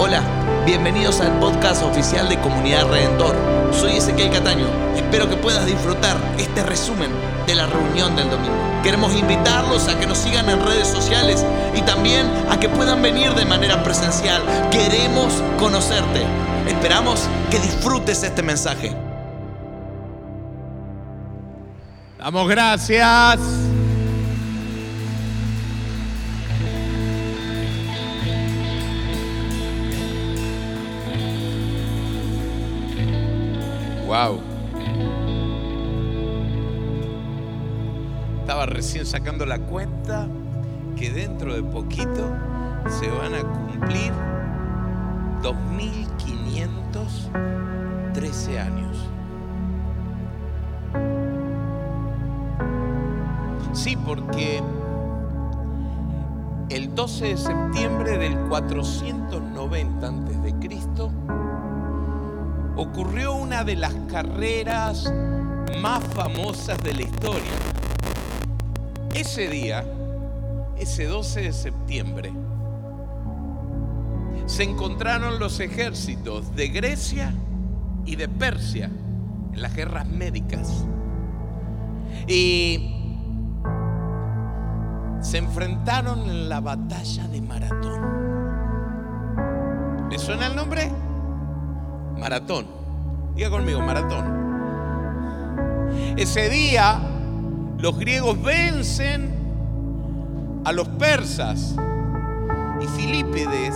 Hola, bienvenidos al podcast oficial de Comunidad Redentor. Soy Ezequiel Cataño. Espero que puedas disfrutar este resumen de la reunión del domingo. Queremos invitarlos a que nos sigan en redes sociales y también a que puedan venir de manera presencial. Queremos conocerte. Esperamos que disfrutes este mensaje. Damos gracias. Recién sacando la cuenta que dentro de poquito se van a cumplir 2513 años. Sí, porque el 12 de septiembre del 490 antes de Cristo ocurrió una de las carreras más famosas de la historia. Ese día, ese 12 de septiembre, se encontraron los ejércitos de Grecia y de Persia en las guerras médicas. Y se enfrentaron en la batalla de Maratón. ¿Le suena el nombre? Maratón. Diga conmigo, maratón. Ese día los griegos vencen a los persas y Filipides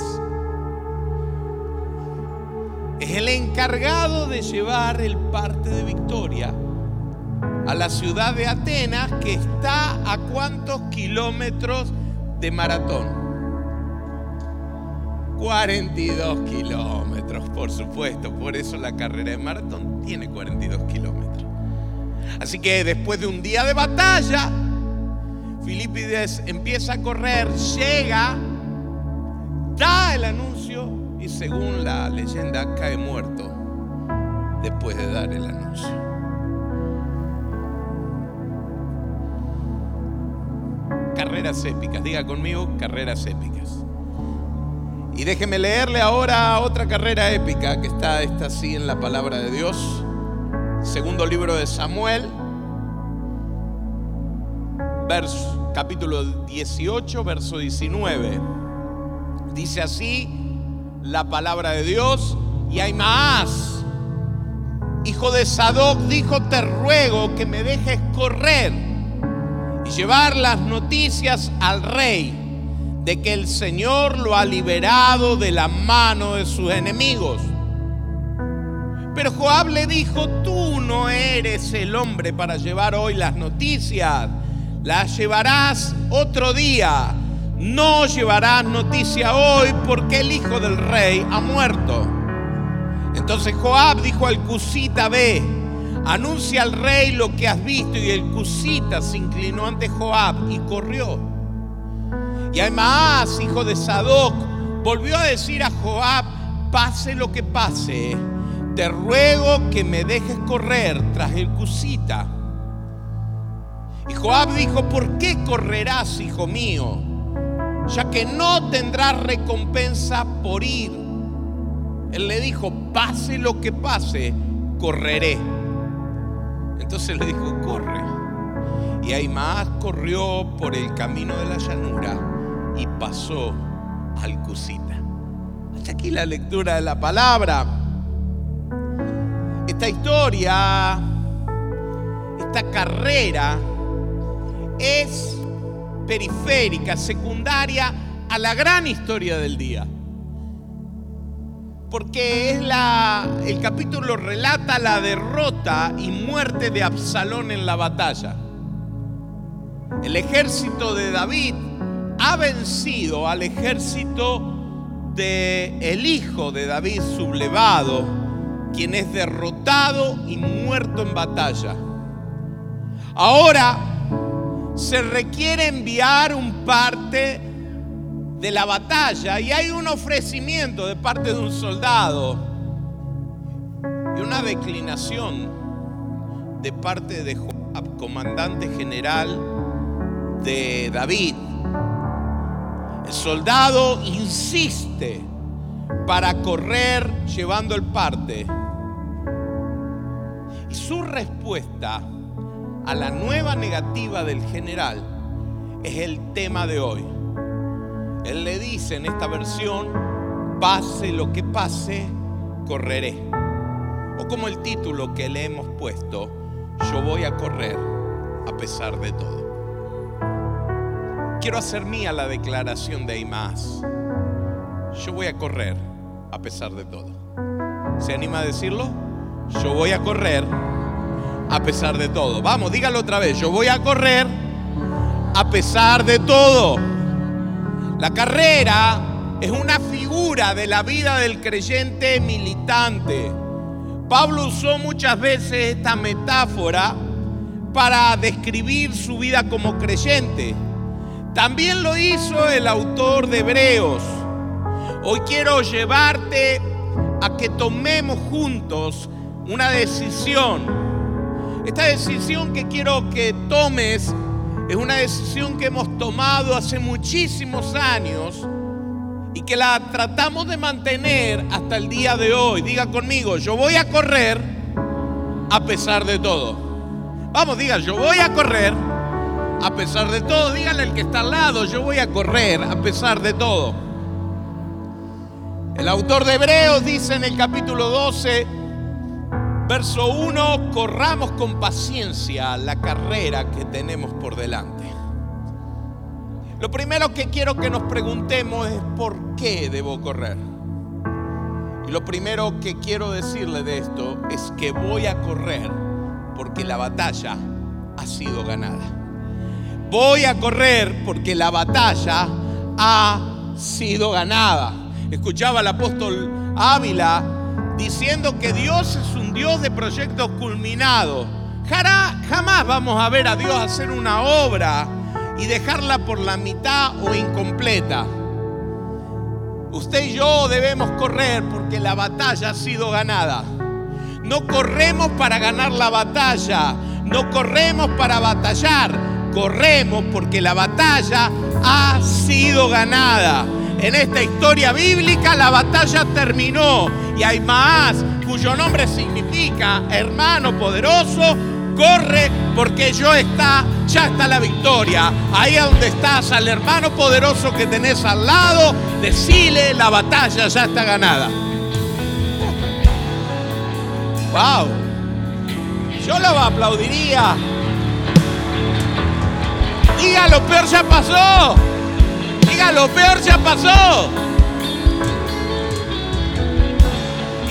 es el encargado de llevar el parte de victoria a la ciudad de Atenas que está a cuántos kilómetros de maratón. 42 kilómetros, por supuesto. Por eso la carrera de maratón tiene 42 kilómetros. Así que después de un día de batalla, Filipides empieza a correr, llega, da el anuncio y según la leyenda cae muerto después de dar el anuncio. Carreras épicas, diga conmigo, carreras épicas. Y déjeme leerle ahora otra carrera épica que está esta así en la palabra de Dios. Segundo libro de Samuel, verso, capítulo 18, verso 19. Dice así la palabra de Dios y más. Hijo de Sadoc dijo, te ruego que me dejes correr y llevar las noticias al rey de que el Señor lo ha liberado de la mano de sus enemigos. Pero Joab le dijo, tú no eres el hombre para llevar hoy las noticias, las llevarás otro día. No llevarás noticia hoy porque el hijo del rey ha muerto. Entonces Joab dijo al Cusita, ve, anuncia al rey lo que has visto. Y el Cusita se inclinó ante Joab y corrió. Y además, hijo de Sadoc, volvió a decir a Joab, pase lo que pase, te ruego que me dejes correr tras el Cusita. Y Joab dijo, ¿por qué correrás, hijo mío? Ya que no tendrás recompensa por ir. Él le dijo, pase lo que pase, correré. Entonces le dijo, corre. Y Aimaas corrió por el camino de la llanura y pasó al Cusita. Hasta aquí la lectura de la palabra. Esta historia, esta carrera es periférica, secundaria a la gran historia del día. Porque es la, el capítulo relata la derrota y muerte de Absalón en la batalla. El ejército de David ha vencido al ejército de el hijo de David sublevado, quien es derrotado y muerto en batalla. Ahora se requiere enviar un parte de la batalla y hay un ofrecimiento de parte de un soldado y una declinación de parte de Joab, comandante general de David. El soldado insiste para correr llevando el parte. Y su respuesta a la nueva negativa del general es el tema de hoy. Él le dice en esta versión, pase lo que pase, correré. O como el título que le hemos puesto, yo voy a correr a pesar de todo. Quiero hacer mía la declaración de Imás. Yo voy a correr a pesar de todo. ¿Se anima a decirlo? Yo voy a correr a pesar de todo. Vamos, dígalo otra vez. Yo voy a correr a pesar de todo. La carrera es una figura de la vida del creyente militante. Pablo usó muchas veces esta metáfora para describir su vida como creyente. También lo hizo el autor de Hebreos. Hoy quiero llevarte a que tomemos juntos una decisión. Esta decisión que quiero que tomes es una decisión que hemos tomado hace muchísimos años y que la tratamos de mantener hasta el día de hoy. Diga conmigo, yo voy a correr a pesar de todo. Vamos, diga, yo voy a correr a pesar de todo. Dígale al que está al lado, yo voy a correr a pesar de todo. El autor de Hebreos dice en el capítulo 12, verso 1, corramos con paciencia la carrera que tenemos por delante. Lo primero que quiero que nos preguntemos es por qué debo correr. Y lo primero que quiero decirle de esto es que voy a correr porque la batalla ha sido ganada. Voy a correr porque la batalla ha sido ganada. Escuchaba al apóstol Ávila diciendo que Dios es un Dios de proyectos culminados. Jamás vamos a ver a Dios hacer una obra y dejarla por la mitad o incompleta. Usted y yo debemos correr porque la batalla ha sido ganada. No corremos para ganar la batalla, no corremos para batallar, corremos porque la batalla ha sido ganada. En esta historia bíblica la batalla terminó y hay más cuyo nombre significa hermano poderoso, corre porque yo está, ya está la victoria. Ahí donde estás, al hermano poderoso que tenés al lado, decile la batalla ya está ganada. Wow. Yo lo aplaudiría. Diga, lo peor ya pasó. Lo peor ya pasó.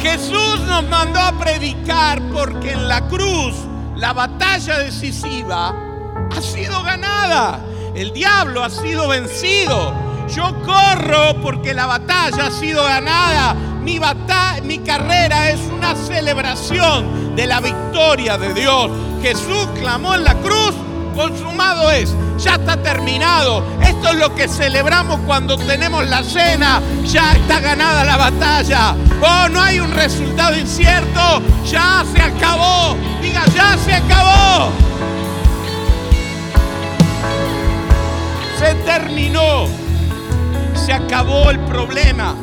Jesús nos mandó a predicar porque en la cruz la batalla decisiva ha sido ganada. El diablo ha sido vencido. Yo corro porque la batalla ha sido ganada. Mi, mi carrera es una celebración de la victoria de Dios. Jesús clamó en la cruz, consumado es, ya está terminado. Esto es lo que celebramos cuando tenemos la cena, ya está ganada la batalla. Oh, no hay un resultado incierto, ya se acabó. Diga, ya se acabó. Se terminó. Se acabó el problema.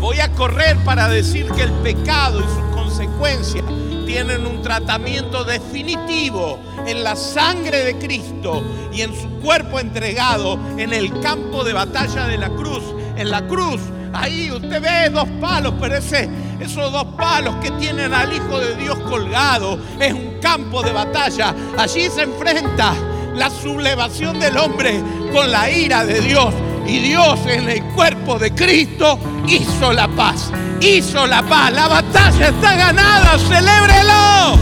Voy a correr para decir que el pecado y sus consecuencias tienen un tratamiento definitivo en la sangre de Cristo y en su cuerpo entregado en el campo de batalla de la cruz. En la cruz, ahí usted ve dos palos, pero esos dos palos que tienen al Hijo de Dios colgado es un campo de batalla. Allí se enfrenta la sublevación del hombre con la ira de Dios. Y Dios en el cuerpo de Cristo hizo la paz. Hizo la paz. La batalla está ganada. Celébrelo.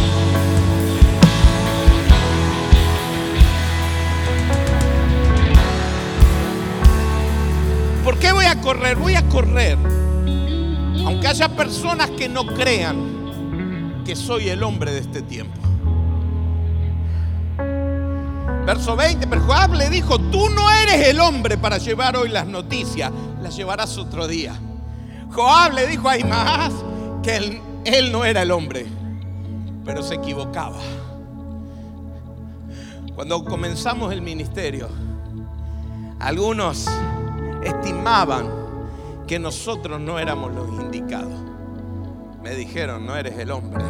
¿Por qué voy a correr? Voy a correr. Aunque haya personas que no crean que soy el hombre de este tiempo. Verso 20, pero Joab le dijo, tú no eres el hombre para llevar hoy las noticias, las llevarás otro día. Joab le dijo a más que él, él no era el hombre, pero se equivocaba. Cuando comenzamos el ministerio, algunos estimaban que nosotros no éramos los indicados. Me dijeron, no eres el hombre,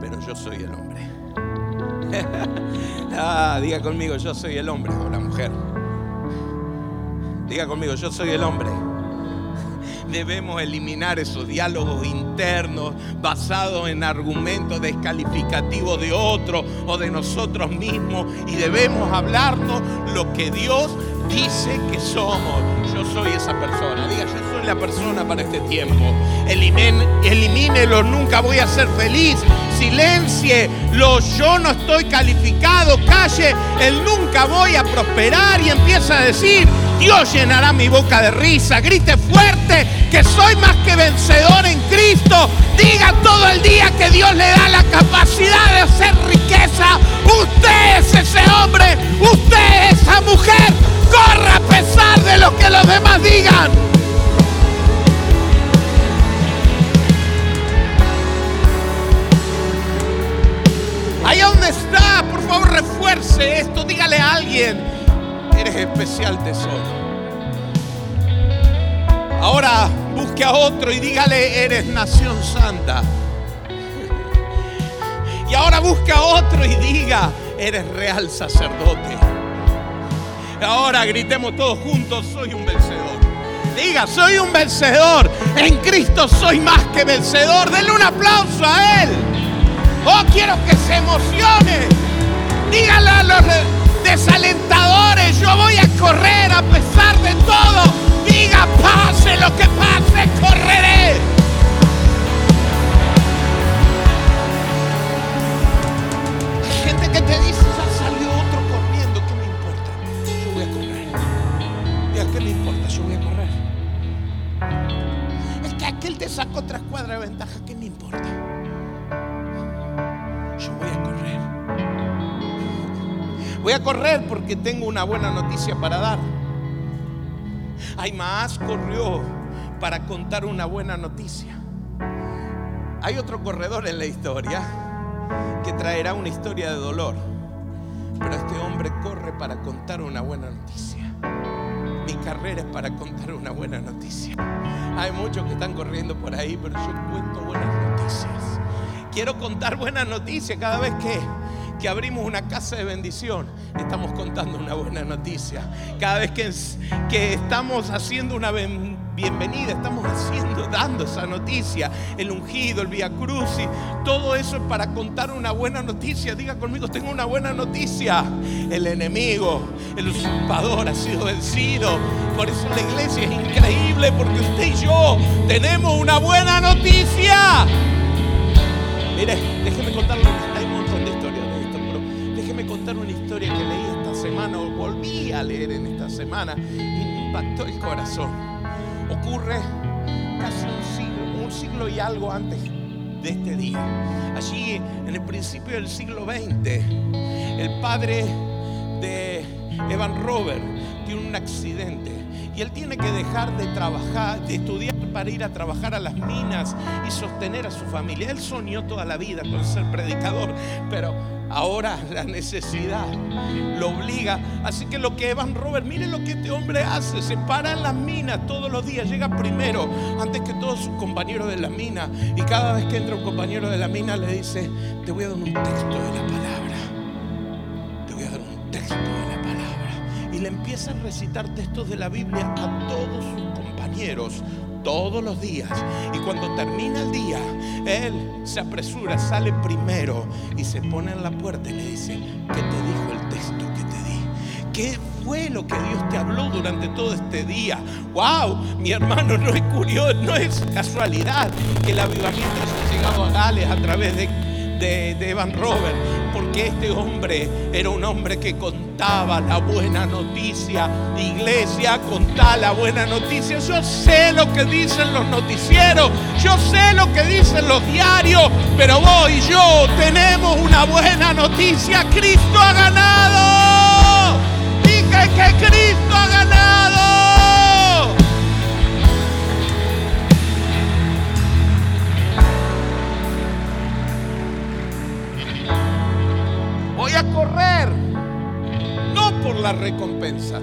pero yo soy el hombre. ah, diga conmigo, yo soy el hombre o la mujer. Diga conmigo, yo soy el hombre debemos eliminar esos diálogos internos basados en argumentos descalificativos de otro o de nosotros mismos y debemos hablarnos lo que Dios dice que somos. Yo soy esa persona. Diga, yo soy la persona para este tiempo. elimínelo, nunca voy a ser feliz. Silencie, lo yo no estoy calificado. Calle, el nunca voy a prosperar y empieza a decir, Dios llenará mi boca de risa. Grite fuerte que soy más que vencedor en Cristo. Diga todo el día que Dios le da la capacidad de hacer riqueza. Usted es ese hombre, usted es esa mujer. Corra a pesar de lo que los demás digan. Esto, dígale a alguien eres especial tesoro. Ahora busque a otro y dígale, eres nación santa. Y ahora busque a otro y diga, eres real sacerdote. Ahora gritemos todos juntos, soy un vencedor. Diga, soy un vencedor. En Cristo soy más que vencedor. Denle un aplauso a Él. Oh, quiero que se emocione. Dígale a los desalentadores. Yo voy a correr a pesar de todo. Diga, pase lo que pase, correré. Hay gente que te dice, ya salió otro corriendo, ¿qué me importa? Yo voy a correr. Diga, ¿qué me importa? Yo voy a correr. Es que aquel te sacó tres cuadras de ventaja, ¿qué me importa? Voy a correr porque tengo una buena noticia para dar. Hay más corrió para contar una buena noticia. Hay otro corredor en la historia que traerá una historia de dolor. Pero este hombre corre para contar una buena noticia. Mi carrera es para contar una buena noticia. Hay muchos que están corriendo por ahí, pero yo cuento buenas noticias. Quiero contar buenas noticias cada vez que que abrimos una casa de bendición, estamos contando una buena noticia. Cada vez que, que estamos haciendo una bienvenida, estamos haciendo, dando esa noticia. El ungido, el via crucis, todo eso es para contar una buena noticia. Diga conmigo, tengo una buena noticia. El enemigo, el usurpador ha sido vencido. Por eso la iglesia es increíble, porque usted y yo tenemos una buena noticia. Mire, déjeme contarle leer en esta semana impactó el corazón. Ocurre casi un siglo, un siglo y algo antes de este día. Allí en el principio del siglo XX, el padre de Evan Robert tiene un accidente y él tiene que dejar de trabajar, de estudiar para ir a trabajar a las minas y sostener a su familia. Él soñó toda la vida con ser predicador, pero Ahora la necesidad lo obliga. Así que lo que Evan Robert, mire lo que este hombre hace. Se para en las minas todos los días. Llega primero, antes que todos sus compañeros de la mina. Y cada vez que entra un compañero de la mina le dice, te voy a dar un texto de la palabra. Te voy a dar un texto de la palabra. Y le empieza a recitar textos de la Biblia a todos sus compañeros todos los días. Y cuando termina el día, él se apresura, sale primero y se pone en la puerta y le dice, ¿qué te dijo el texto que te di? ¿Qué fue lo que Dios te habló durante todo este día? ¡Wow! Mi hermano, no es curioso, no es casualidad que el avivamiento haya llegado a Gales a través de, de, Evan Robert, porque este hombre era un hombre que contaba la buena noticia. Iglesia, contá la buena noticia. Yo sé lo que dicen los noticieros, yo sé lo que dicen los diarios, pero vos y yo tenemos una buena noticia. Cristo ha ganado. Dije que Cristo ha ganado. A correr por la recompensa.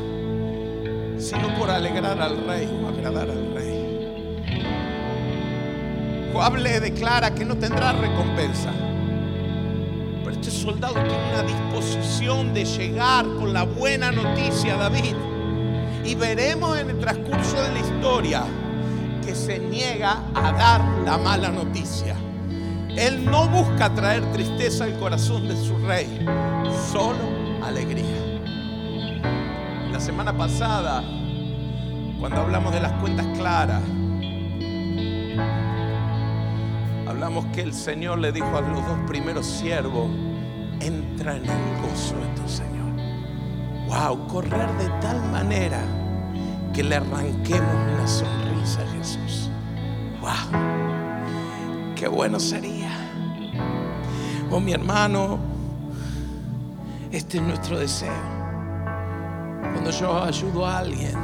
sino por alegrar al rey o agradar al rey. Joab le declara que no tendrá recompensa. Pero este soldado tiene una disposición de llegar con la buena noticia a David. Y veremos en el transcurso de la historia que se niega a dar la mala noticia. Él no busca traer tristeza al corazón de su rey, solo alegría. La semana pasada, cuando hablamos de las cuentas claras, hablamos que el Señor le dijo a los dos primeros siervos, entra en el gozo de tu Señor. Wow, correr de tal manera que le arranquemos una sonrisa a Jesús. Wow, qué bueno sería. Oh, mi hermano, este es nuestro deseo. Cuando yo ayudo a alguien,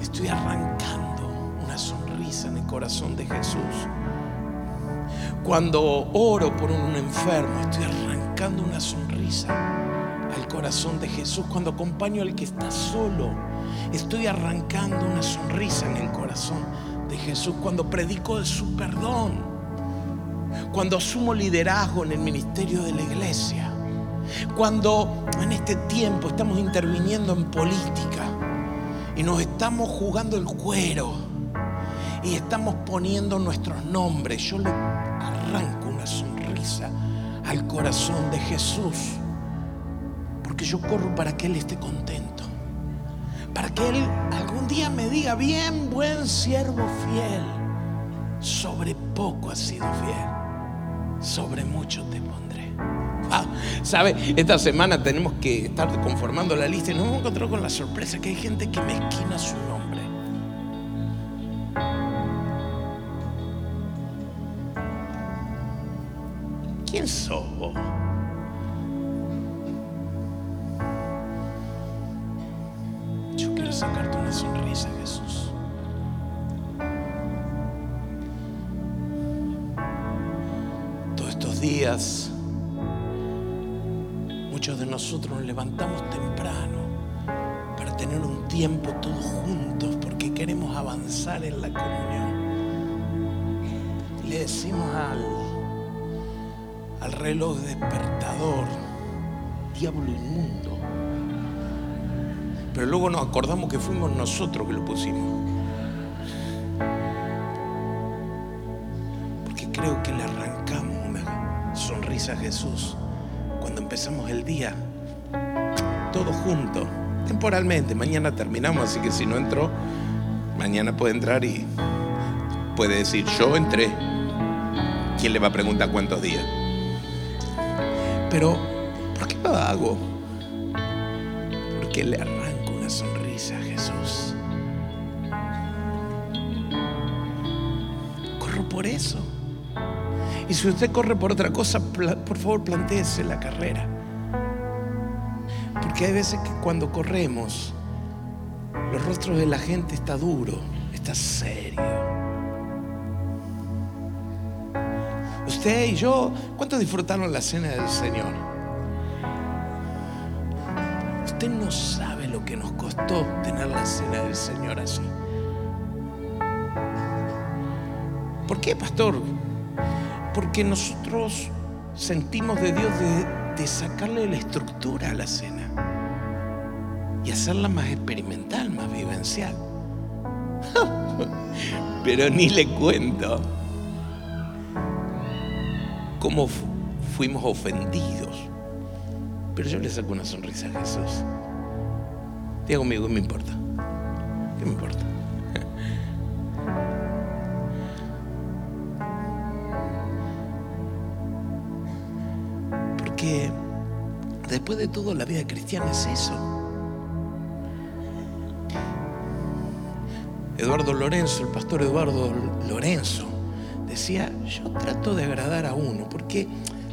estoy arrancando una sonrisa en el corazón de Jesús. Cuando oro por un enfermo, estoy arrancando una sonrisa al corazón de Jesús. Cuando acompaño al que está solo, estoy arrancando una sonrisa en el corazón de Jesús. Cuando predico de su perdón, cuando asumo liderazgo en el ministerio de la iglesia, cuando en este tiempo estamos interviniendo en política y nos estamos jugando el cuero y estamos poniendo nuestros nombres, yo le arranco una sonrisa al corazón de Jesús. Porque yo corro para que Él esté contento. Para que Él algún día me diga, bien, buen siervo fiel. Sobre poco has sido fiel. Sobre mucho te pondré. Ah, ¿Sabe? Esta semana tenemos que estar conformando la lista y nos hemos encontrado con la sorpresa que hay gente que mezquina su nombre. ¿Quién sos vos? Nosotros nos levantamos temprano para tener un tiempo todos juntos porque queremos avanzar en la comunión. Le decimos al, al reloj despertador, diablo inmundo. Pero luego nos acordamos que fuimos nosotros que lo pusimos. Porque creo que le arrancamos una sonrisa a Jesús cuando empezamos el día, todos juntos, temporalmente. Mañana terminamos, así que si no entró, mañana puede entrar y puede decir, yo entré. ¿Quién le va a preguntar cuántos días? Pero, ¿por qué lo hago? Porque le arranco una sonrisa a Jesús. Corro por eso. Y si usted corre por otra cosa, por favor, plantéese la carrera. Porque hay veces que cuando corremos, los rostros de la gente está duro, está serio. Usted y yo, ¿cuántos disfrutaron la cena del Señor? Usted no sabe lo que nos costó tener la cena del Señor así. ¿Por qué, pastor? Porque nosotros sentimos de Dios de, de sacarle la estructura a la cena y hacerla más experimental, más vivencial. Pero ni le cuento cómo fu- fuimos ofendidos. Pero yo le saco una sonrisa a Jesús. Diga conmigo, ¿qué me importa? ¿Qué me importa? Porque después de todo la vida cristiana es eso. Eduardo Lorenzo, el pastor Eduardo Lorenzo, decía, yo trato de agradar a uno, porque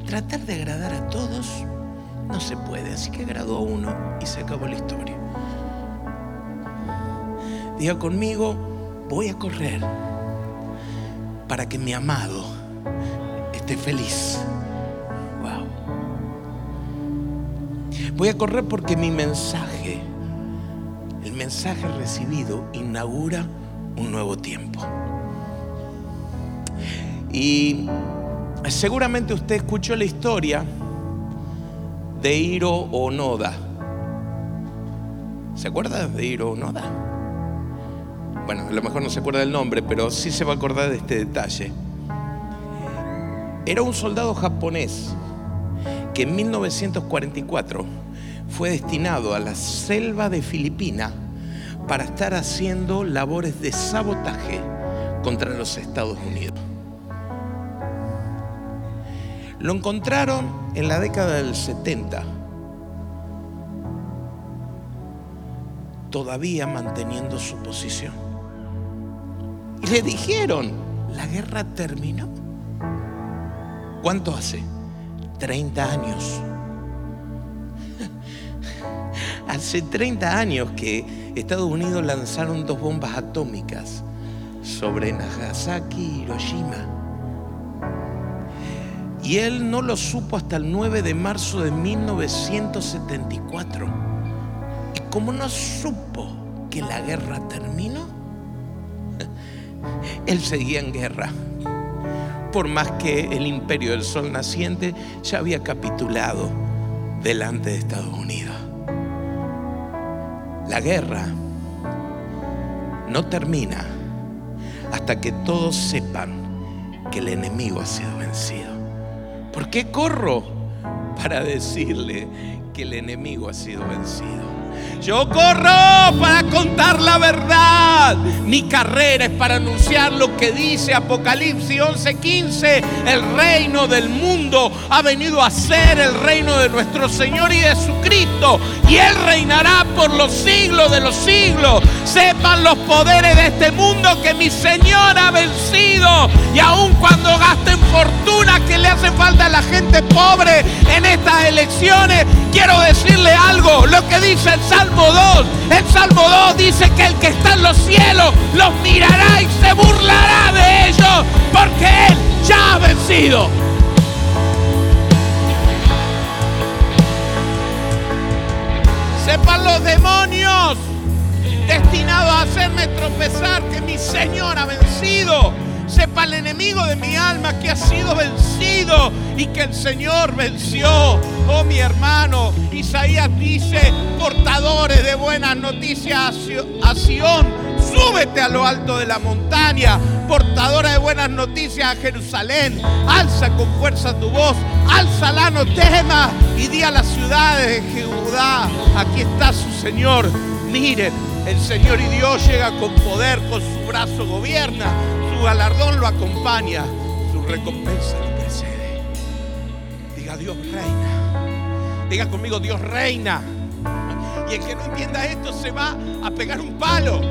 tratar de agradar a todos no se puede, así que agradó a uno y se acabó la historia. Diga conmigo, voy a correr para que mi amado esté feliz. Wow. Voy a correr porque mi mensaje mensaje recibido inaugura un nuevo tiempo. Y seguramente usted escuchó la historia de Hiro Onoda. ¿Se acuerda de Hiro Onoda? Bueno, a lo mejor no se acuerda del nombre, pero sí se va a acordar de este detalle. Era un soldado japonés que en 1944 fue destinado a la selva de Filipinas para estar haciendo labores de sabotaje contra los Estados Unidos. Lo encontraron en la década del 70, todavía manteniendo su posición. Y le dijeron, la guerra terminó. ¿Cuánto hace? 30 años. Hace 30 años que Estados Unidos lanzaron dos bombas atómicas sobre Nagasaki y Hiroshima. Y él no lo supo hasta el 9 de marzo de 1974. Y como no supo que la guerra terminó, él seguía en guerra. Por más que el imperio del sol naciente ya había capitulado delante de Estados Unidos. La guerra no termina hasta que todos sepan que el enemigo ha sido vencido. ¿Por qué corro? Para decirle que el enemigo ha sido vencido. Yo corro para contar la verdad. Mi carrera es para anunciar lo que dice Apocalipsis 11:15. El reino del mundo ha venido a ser el reino de nuestro Señor y de Jesucristo. Y Él reinará por los siglos de los siglos. Sepan los poderes de este mundo que mi Señor ha vencido. Y aun cuando gasten fortuna que le hace falta a la gente pobre en estas elecciones, quiero decirle algo. Lo que dice el Salmo 2. El Salmo 2 dice que el que está en los cielos los mirará y se burlará de ellos porque Él ya ha vencido. Sepan los demonios destinados a hacerme tropezar que mi Señor ha vencido. Sepa el enemigo de mi alma que ha sido vencido y que el Señor venció. Oh mi hermano, Isaías dice, portadores de buenas noticias a Sión, súbete a lo alto de la montaña, portadora de buenas noticias a Jerusalén, alza con fuerza tu voz, alza no temas y di a las ciudades de Judá, aquí está su Señor. Miren, el Señor y Dios llega con poder, con su brazo gobierna, su galardón lo acompaña, su recompensa lo precede. Diga Dios reina. Diga conmigo Dios reina. Y el que no entienda esto se va a pegar un palo.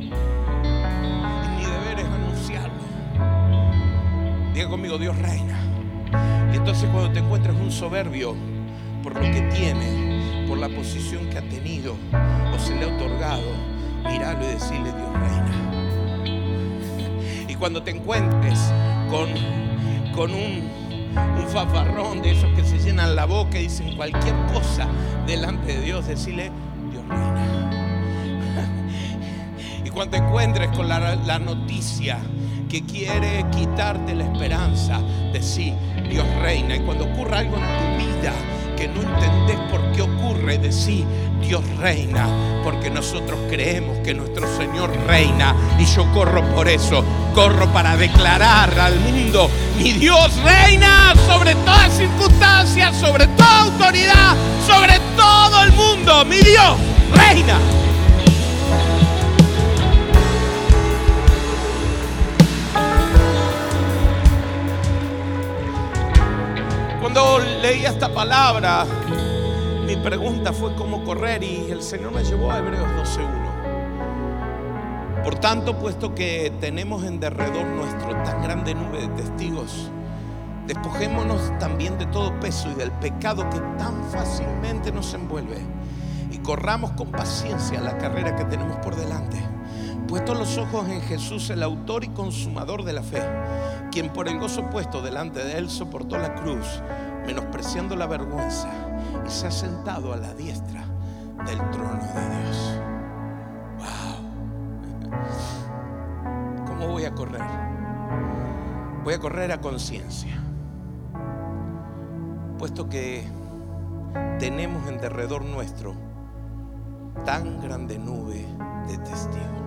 Y mi deber es anunciarlo. Diga conmigo Dios reina. Y entonces cuando te encuentres un soberbio por lo que tiene, por la posición que ha tenido o se le ha otorgado, mirarlo y decirle, Dios reina. Y cuando te encuentres con, con un, un fafarrón de esos que se llenan la boca y dicen cualquier cosa delante de Dios, decirle, Dios reina. Y cuando te encuentres con la, la noticia que quiere quitarte la esperanza, decir, Dios reina. Y cuando ocurra algo en tu vida, que no entendés por qué ocurre, decir Dios reina, porque nosotros creemos que nuestro Señor reina y yo corro por eso, corro para declarar al mundo, mi Dios reina sobre todas circunstancias, sobre toda autoridad, sobre todo el mundo, mi Dios reina. Cuando leí esta palabra, mi pregunta fue cómo correr y el Señor me llevó a Hebreos 12.1. Por tanto, puesto que tenemos en derredor nuestro tan grande nube de testigos, despojémonos también de todo peso y del pecado que tan fácilmente nos envuelve y corramos con paciencia la carrera que tenemos por delante. Puesto los ojos en Jesús, el autor y consumador de la fe quien por el gozo puesto delante de él soportó la cruz, menospreciando la vergüenza, y se ha sentado a la diestra del trono de Dios. Wow. ¿Cómo voy a correr? Voy a correr a conciencia. Puesto que tenemos en derredor nuestro tan grande nube de testigos.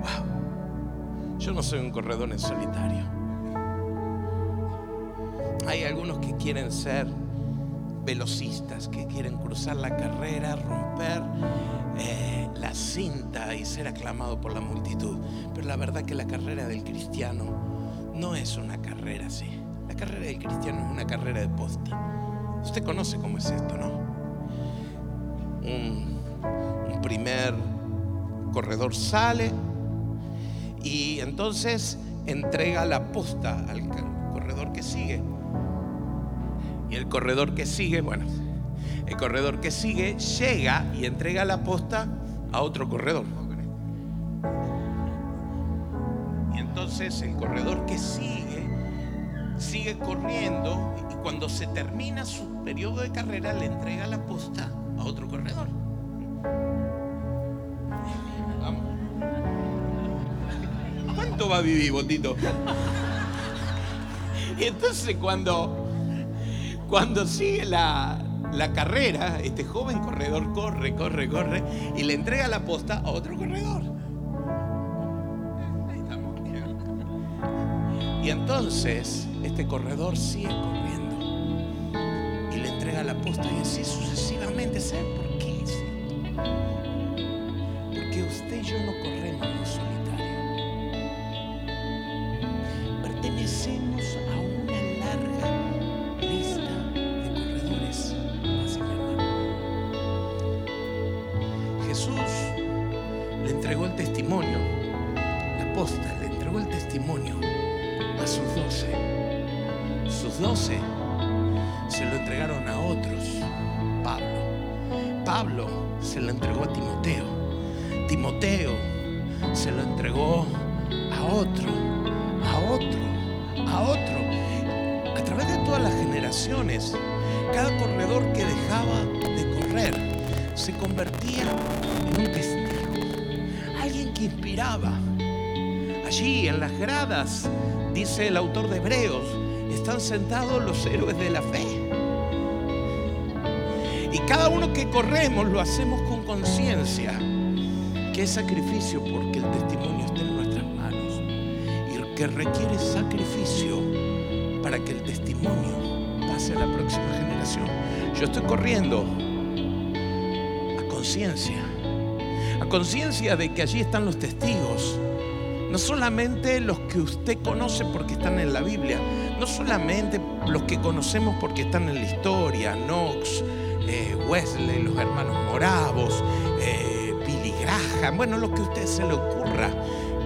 Wow. Yo no soy un corredor en solitario. Hay algunos que quieren ser velocistas, que quieren cruzar la carrera, romper eh, la cinta y ser aclamado por la multitud. Pero la verdad que la carrera del cristiano no es una carrera así. La carrera del cristiano es una carrera de poste. Usted conoce cómo es esto, ¿no? Un primer corredor sale y entonces entrega la posta al corredor que sigue. Y el corredor que sigue, bueno, el corredor que sigue llega y entrega la posta a otro corredor. Y entonces el corredor que sigue, sigue corriendo y cuando se termina su periodo de carrera le entrega la posta a otro corredor. ¿Cuánto va a vivir, Botito? Y entonces cuando cuando sigue la, carrera, este joven corredor corre, corre, corre y le entrega la posta a otro corredor. Y entonces este corredor sigue corriendo y le entrega la posta y así sucesivamente. ¿Sabe por qué? Porque usted y yo no corremos en Jesús le entregó el testimonio, la posta, le entregó el testimonio a sus doce. Sus doce se lo entregaron a otros. Pablo. Pablo se lo entregó a Timoteo. Timoteo se lo entregó a otro, a otro, a otro. A través de todas las generaciones, cada corredor que dejaba se convertía en un testigo, alguien que inspiraba. Allí en las gradas, dice el autor de Hebreos, están sentados los héroes de la fe. Y cada uno que corremos lo hacemos con conciencia, que es sacrificio porque el testimonio está en nuestras manos y que requiere sacrificio para que el testimonio pase a la próxima generación. Yo estoy corriendo conciencia, a conciencia de que allí están los testigos. No solamente los que usted conoce porque están en la Biblia, no solamente los que conocemos porque están en la historia, Knox, eh, Wesley, los hermanos Moravos, eh, Billy Graham, bueno, lo que a usted se le ocurra,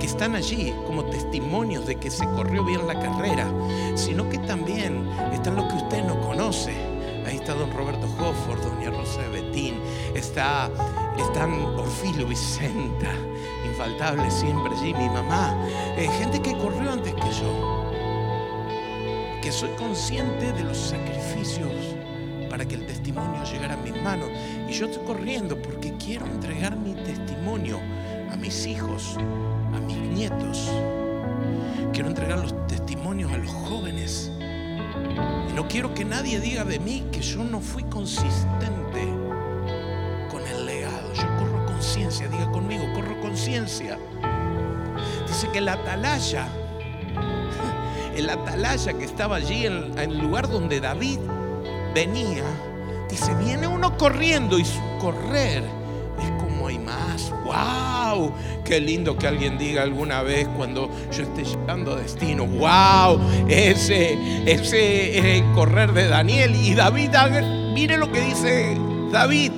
que están allí como testimonios de que se corrió bien la carrera, sino que también están los que usted no conoce. Don Roberto Hofford, doña Rosa Betín, está, están Orfilo Vicenta, infaltable siempre allí, mi mamá, eh, gente que corrió antes que yo, que soy consciente de los sacrificios para que el testimonio llegara a mis manos. Y yo estoy corriendo porque quiero entregar mi testimonio a mis hijos, a mis nietos. Quiero entregar los testimonios a los jóvenes. Y no quiero que nadie diga de mí que yo no fui consistente con el legado. Yo corro conciencia, diga conmigo, corro conciencia. Dice que la atalaya, el atalaya que estaba allí en, el lugar donde David venía, dice, viene uno corriendo y su correr es como hay más. ¡Wow! Qué lindo que alguien diga alguna vez cuando yo esté llegando a destino. ¡Wow! Ese, ese es el correr de Daniel. Y David, mire lo que dice David.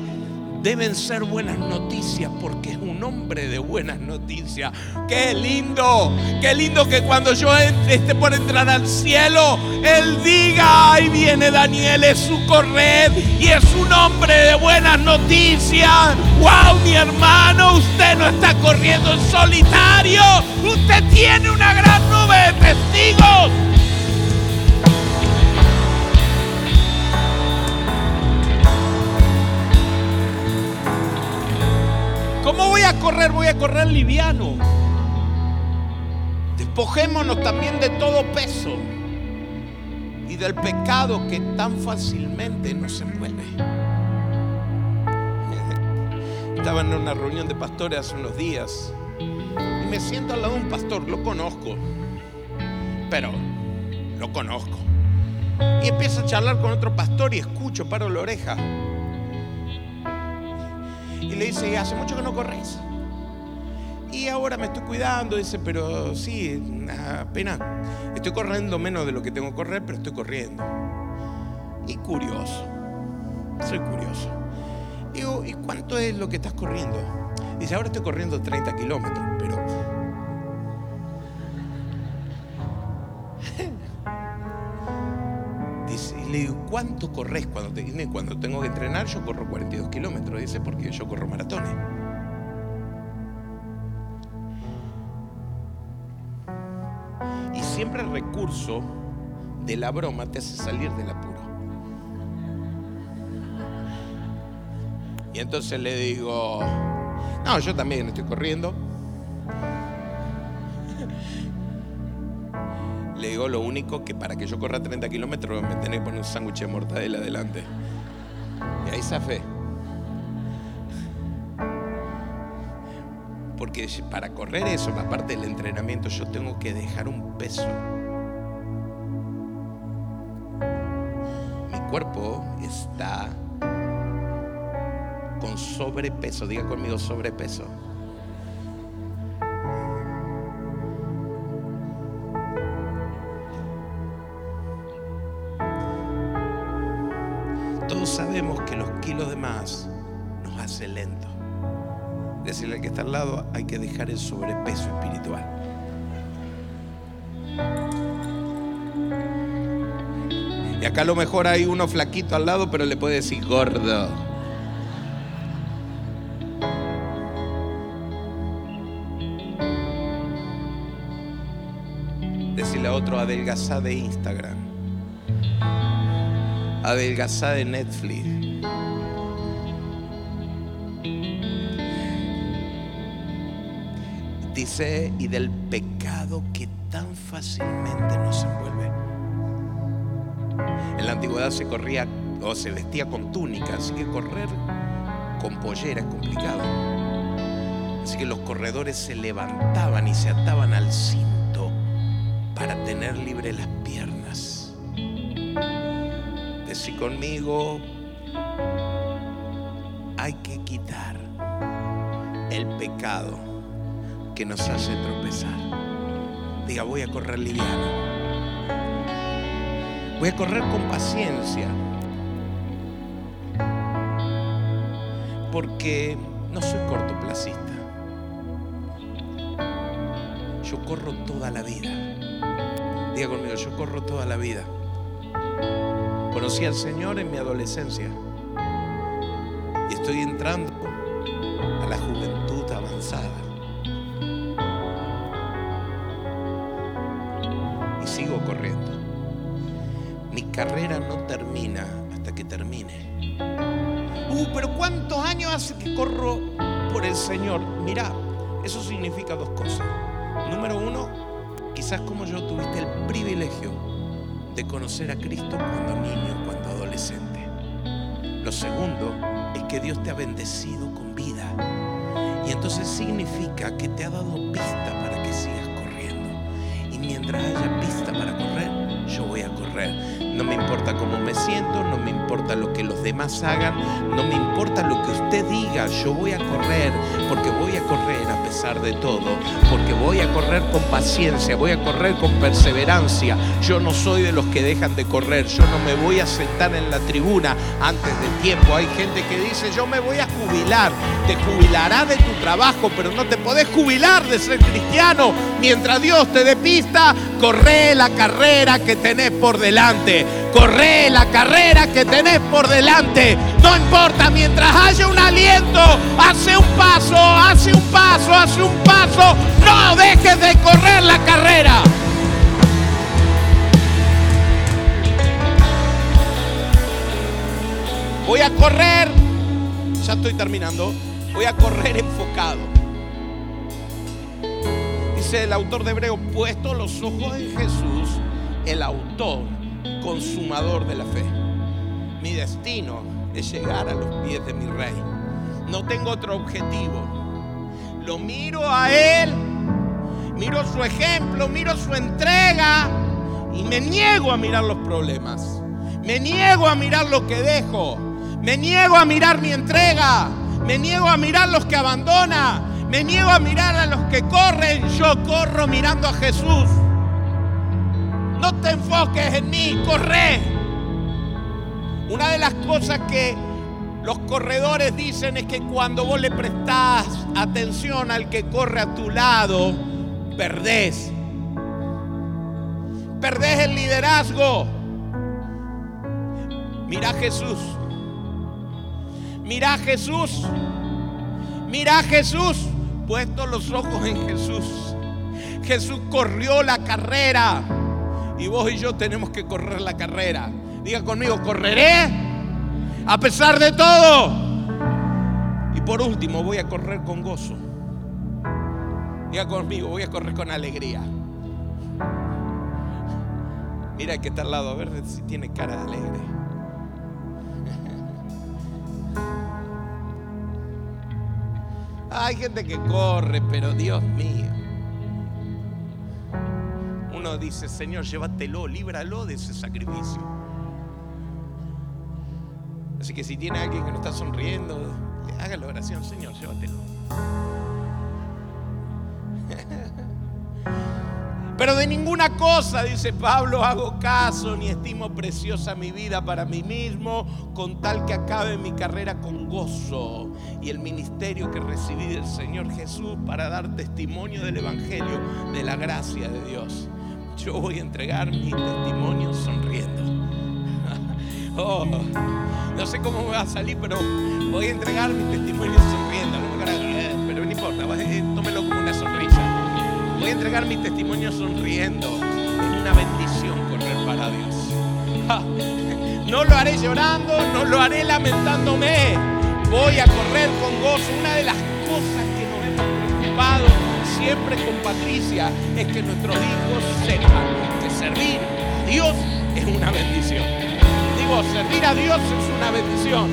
Deben ser buenas noticias porque es un hombre de buenas noticias. ¡Qué lindo! ¡Qué lindo que cuando yo esté por entrar al cielo, Él diga, ahí viene Daniel, es su correr y es un hombre de buenas noticias! ¡Wow, mi hermano! Usted no está corriendo en solitario. Usted tiene una gran nube de testigos. ¿Cómo voy a correr? Voy a correr liviano. Despojémonos también de todo peso y del pecado que tan fácilmente nos envuelve. Estaba en una reunión de pastores hace unos días y me siento al lado de un pastor, lo conozco, pero lo conozco. Y empiezo a charlar con otro pastor y escucho, paro la oreja. Y le dice, hace mucho que no corres. Y ahora me estoy cuidando, dice, pero sí, apenas estoy corriendo menos de lo que tengo que correr, pero estoy corriendo. Y curioso, soy curioso. Digo, ¿y cuánto es lo que estás corriendo? Dice, ahora estoy corriendo 30 kilómetros, pero... le digo, ¿cuánto corres cuando, te, cuando tengo que entrenar? Yo corro 42 kilómetros, dice, porque yo corro maratones. siempre el recurso de la broma te hace salir del apuro. Y entonces le digo, no, yo también estoy corriendo. Le digo lo único que para que yo corra 30 kilómetros me tenés que poner un sándwich de mortadela adelante. Y ahí fe Porque para correr eso, aparte del entrenamiento, yo tengo que dejar un peso. Mi cuerpo está con sobrepeso. Diga conmigo sobrepeso. Lento. Decirle al que está al lado, hay que dejar el sobrepeso espiritual. Y acá a lo mejor hay uno flaquito al lado, pero le puede decir gordo. Decirle a otro, adelgazá de Instagram. Adelgazá de Netflix. Y del pecado que tan fácilmente nos envuelve. En la antigüedad se corría o se vestía con túnica, así que correr con pollera es complicado. Así que los corredores se levantaban y se ataban al cinto para tener libre las piernas. Decí conmigo, hay que quitar el pecado que nos hace tropezar. Diga, voy a correr liviano. Voy a correr con paciencia. Porque no soy cortoplacista. Yo corro toda la vida. Diga conmigo, yo corro toda la vida. Conocí al Señor en mi adolescencia. Y estoy entrando a la juventud avanzada. Carrera no termina hasta que termine. Uh, pero ¿cuántos años hace que corro por el Señor? Mira, eso significa dos cosas. Número uno, quizás como yo tuviste el privilegio de conocer a Cristo cuando niño, cuando adolescente. Lo segundo es que Dios te ha bendecido con vida. Y entonces significa que te ha dado pista para que sigas corriendo. Y mientras No me importa cómo me siento, no me importa lo que los demás hagan, no me importa lo que usted diga, yo voy a correr, porque voy a correr a pesar de todo, porque voy a correr con paciencia, voy a correr con perseverancia. Yo no soy de los que dejan de correr, yo no me voy a sentar en la tribuna antes de tiempo. Hay gente que dice, yo me voy a jubilar, te jubilará de tu trabajo, pero no te podés jubilar de ser cristiano. Mientras Dios te dé pista, corre la carrera que tenés por delante. Corre la carrera que tenés por delante. No importa, mientras haya un aliento, hace un paso, hace un paso, hace un paso. No dejes de correr la carrera. Voy a correr. Ya estoy terminando. Voy a correr enfocado. Dice el autor de Hebreo, puesto los ojos en Jesús, el autor, consumador de la fe. Mi destino es llegar a los pies de mi rey. No tengo otro objetivo. Lo miro a Él, miro su ejemplo, miro su entrega y me niego a mirar los problemas. Me niego a mirar lo que dejo. Me niego a mirar mi entrega. Me niego a mirar los que abandona. Me niego a mirar a los que corren. Yo corro mirando a Jesús. No te enfoques en mí, corre. Una de las cosas que los corredores dicen es que cuando vos le prestás atención al que corre a tu lado, perdés. Perdés el liderazgo. Mira Jesús. Mira Jesús. Mira Jesús. Puesto los ojos en Jesús. Jesús corrió la carrera. Y vos y yo tenemos que correr la carrera. Diga conmigo, correré a pesar de todo. Y por último, voy a correr con gozo. Diga conmigo, voy a correr con alegría. Mira que está al lado, a ver si tiene cara de alegre. Hay gente que corre, pero Dios mío. Uno dice, Señor, llévatelo, líbralo de ese sacrificio. Así que si tiene alguien que no está sonriendo, haga la oración, Señor, llévatelo. Pero de ninguna cosa, dice Pablo, hago caso ni estimo preciosa mi vida para mí mismo, con tal que acabe mi carrera con gozo y el ministerio que recibí del Señor Jesús para dar testimonio del Evangelio, de la gracia de Dios. Yo voy a entregar mi testimonio sonriendo. Oh, no sé cómo me va a salir, pero voy a entregar mi testimonio sonriendo. Pero no importa, eh, tómelo como una sonrisa. Voy a entregar mi testimonio sonriendo. Es una bendición correr para Dios. No lo haré llorando, no lo haré lamentándome. Voy a correr con gozo. Una de las cosas que nos hemos preocupado siempre con Patricia es que nuestros hijos sepan que servir a Dios es una bendición. Servir a Dios es una bendición.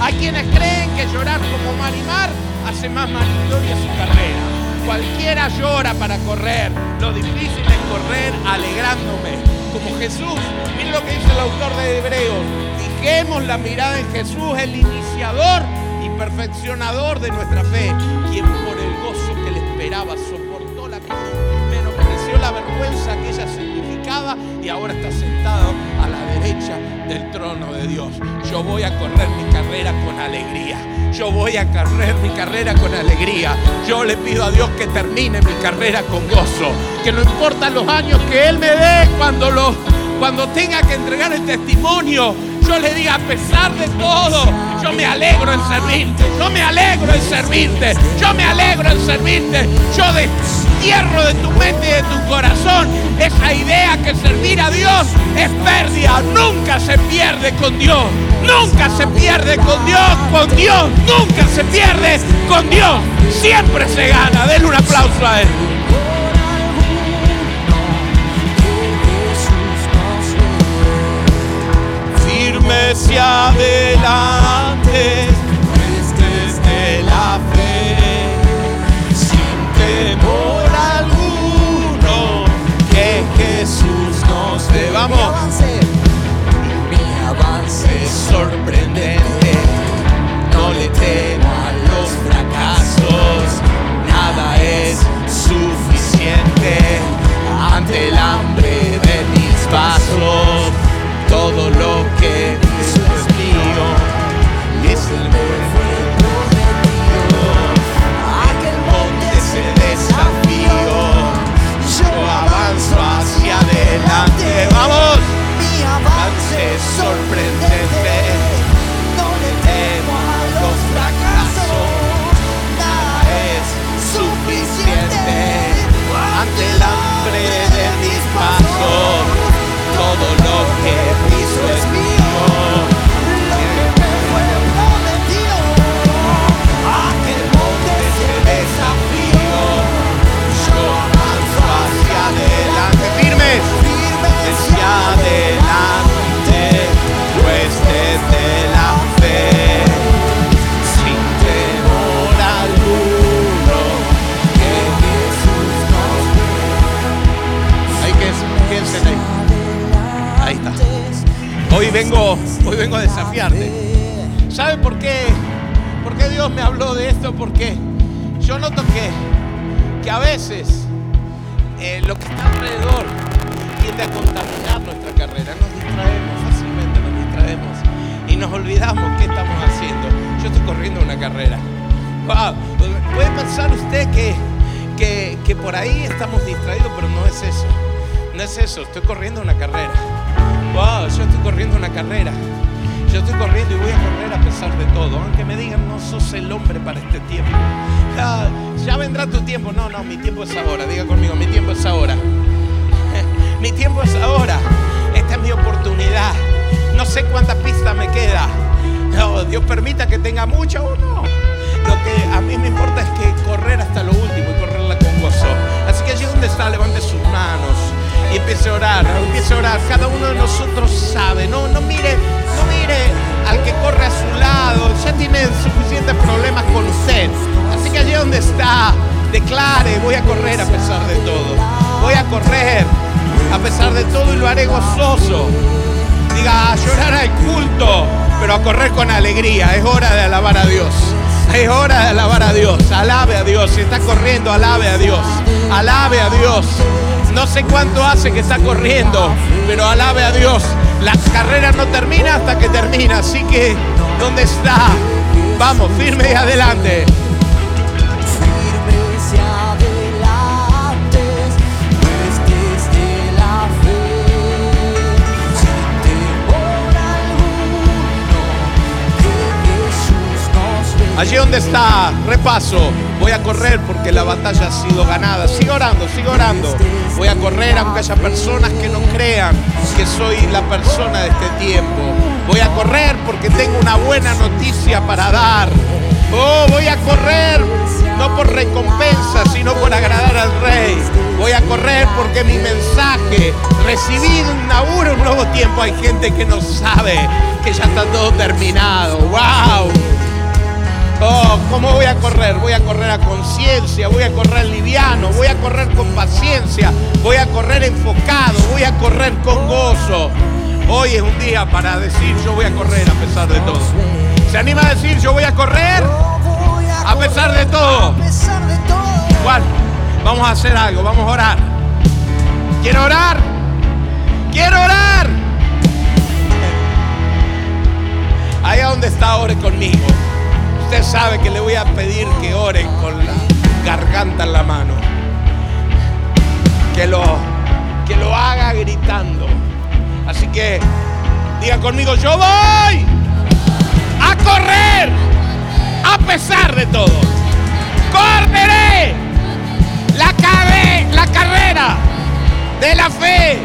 Hay quienes creen que llorar como Marimar hace más maritoria su carrera. Cualquiera llora para correr. Lo difícil es correr alegrándome. Como Jesús. Miren lo que dice el autor de Hebreos. Fijemos la mirada en Jesús, el iniciador y perfeccionador de nuestra fe, quien por el gozo que le esperaba soportó la cruz, menospreció la vergüenza que ella y ahora está sentado a la derecha del trono de Dios. Yo voy a correr mi carrera con alegría. Yo voy a correr mi carrera con alegría. Yo le pido a Dios que termine mi carrera con gozo. Que no importa los años que Él me dé cuando, lo, cuando tenga que entregar el testimonio. Yo le diga a pesar de todo, yo me alegro en servirte. Yo me alegro en servirte. Yo me alegro en servirte. Yo destierro de tu mente y de tu corazón esa idea que servir a Dios es pérdida. Nunca se pierde con Dios. Nunca se pierde con Dios. Con Dios nunca se pierde con Dios. Siempre se gana. Denle un aplauso a Él. Firme hacia adelante. Dé. Vamos. Mi avance Es sorprendente, no le temo a los fracasos, nada es suficiente ante el hambre de mis vasos, todo lo que es mío es el vamos. Mi avance sorprendente. Vengo, hoy vengo a desafiarte. ¿Sabe por qué? ¿Por qué Dios me habló de esto? Porque yo noto que, que a veces eh, lo que está alrededor tiende a contaminar nuestra carrera. Nos distraemos fácilmente, nos distraemos y nos olvidamos qué estamos haciendo. Yo estoy corriendo una carrera. Puede pensar usted que, que, que por ahí estamos distraídos, pero no es eso. No es eso, estoy corriendo una carrera. Wow, yo estoy corriendo una carrera. Yo estoy corriendo y voy a correr a pesar de todo. Aunque me digan, no sos el hombre para este tiempo. Ya, vendrá tu tiempo. No, no, mi tiempo es ahora. Diga conmigo, mi tiempo es ahora. mi tiempo es ahora. Esta es mi oportunidad. No sé cuántas pistas me queda. No, Dios permita que tenga mucho o no. Lo que a mí me importa es que correr hasta lo último y correrla con gozo. Así que allí donde está, levante sus manos y empiece a orar, empiece a orar. Cada uno de nosotros sabe, no, no mire, no mire al que corre a su lado, ya tiene suficientes problemas con usted. Así que allí donde está, declare, voy a correr a pesar de todo. Voy a correr a pesar de todo y lo haré gozoso. Diga, a llorar al culto, pero a correr con alegría. Es hora de alabar a Dios. Es hora de alabar a Dios. Alabe a Dios. Si está corriendo, alabe a Dios. Alabe a Dios. No sé cuánto hace que está corriendo, pero alabe a Dios. La carrera no termina hasta que termina. Así que, ¿dónde está? Vamos, firme y adelante. Pues. Allí donde está, repaso. Voy a correr porque la batalla ha sido ganada. Sigo orando, sigo orando. Voy a correr aunque haya personas que no crean que soy la persona de este tiempo. Voy a correr porque tengo una buena noticia para dar. Oh, voy a correr no por recompensa, sino por agradar al Rey. Voy a correr porque mi mensaje recibido inaugura un nuevo tiempo. Hay gente que no sabe que ya está todo terminado. ¡Wow! Oh, ¿cómo voy a correr? Voy a correr a conciencia, voy a correr liviano, voy a correr con paciencia, voy a correr enfocado, voy a correr con gozo. Hoy es un día para decir yo voy a correr a pesar de todo. ¿Se anima a decir yo voy a correr? A pesar de todo. Igual, vamos a hacer algo, vamos a orar. ¿Quiero orar? ¡Quiero orar! Allá donde está, ore conmigo. Usted sabe que le voy a pedir que ore con la garganta en la mano. Que lo, que lo haga gritando. Así que diga conmigo, yo voy a correr a pesar de todo. Correré la, cabe- la carrera de la fe.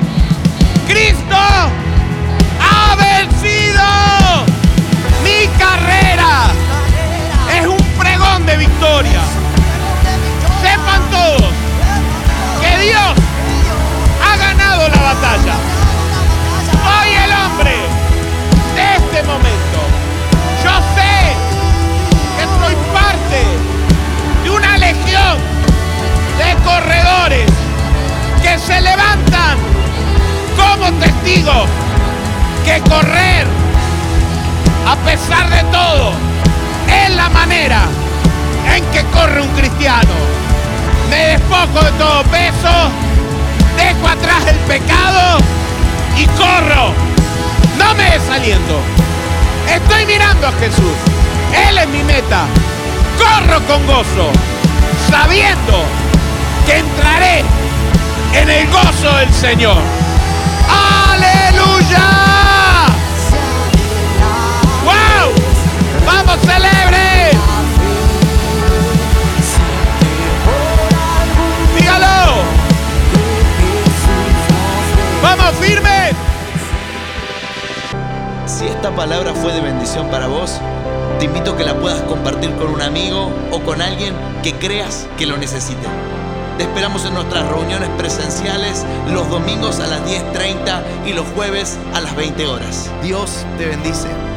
Cristo ha vencido. Mi carrera pregón de victoria. Sepan todos que Dios ha ganado la batalla. Soy el hombre de este momento. Yo sé que soy parte de una legión de corredores que se levantan como testigos que correr a pesar de todo es la manera en que corre un cristiano. Me despojo de todo peso, dejo atrás el pecado y corro. No me desaliento. Estoy mirando a Jesús. Él es mi meta. Corro con gozo, sabiendo que entraré en el gozo del Señor. ¡Aleluya! ¡Vamos, celebre! ¡Dígalo! ¡Vamos, firme! Si esta palabra fue de bendición para vos, te invito a que la puedas compartir con un amigo o con alguien que creas que lo necesite. Te esperamos en nuestras reuniones presenciales los domingos a las 10.30 y los jueves a las 20 horas. Dios te bendice.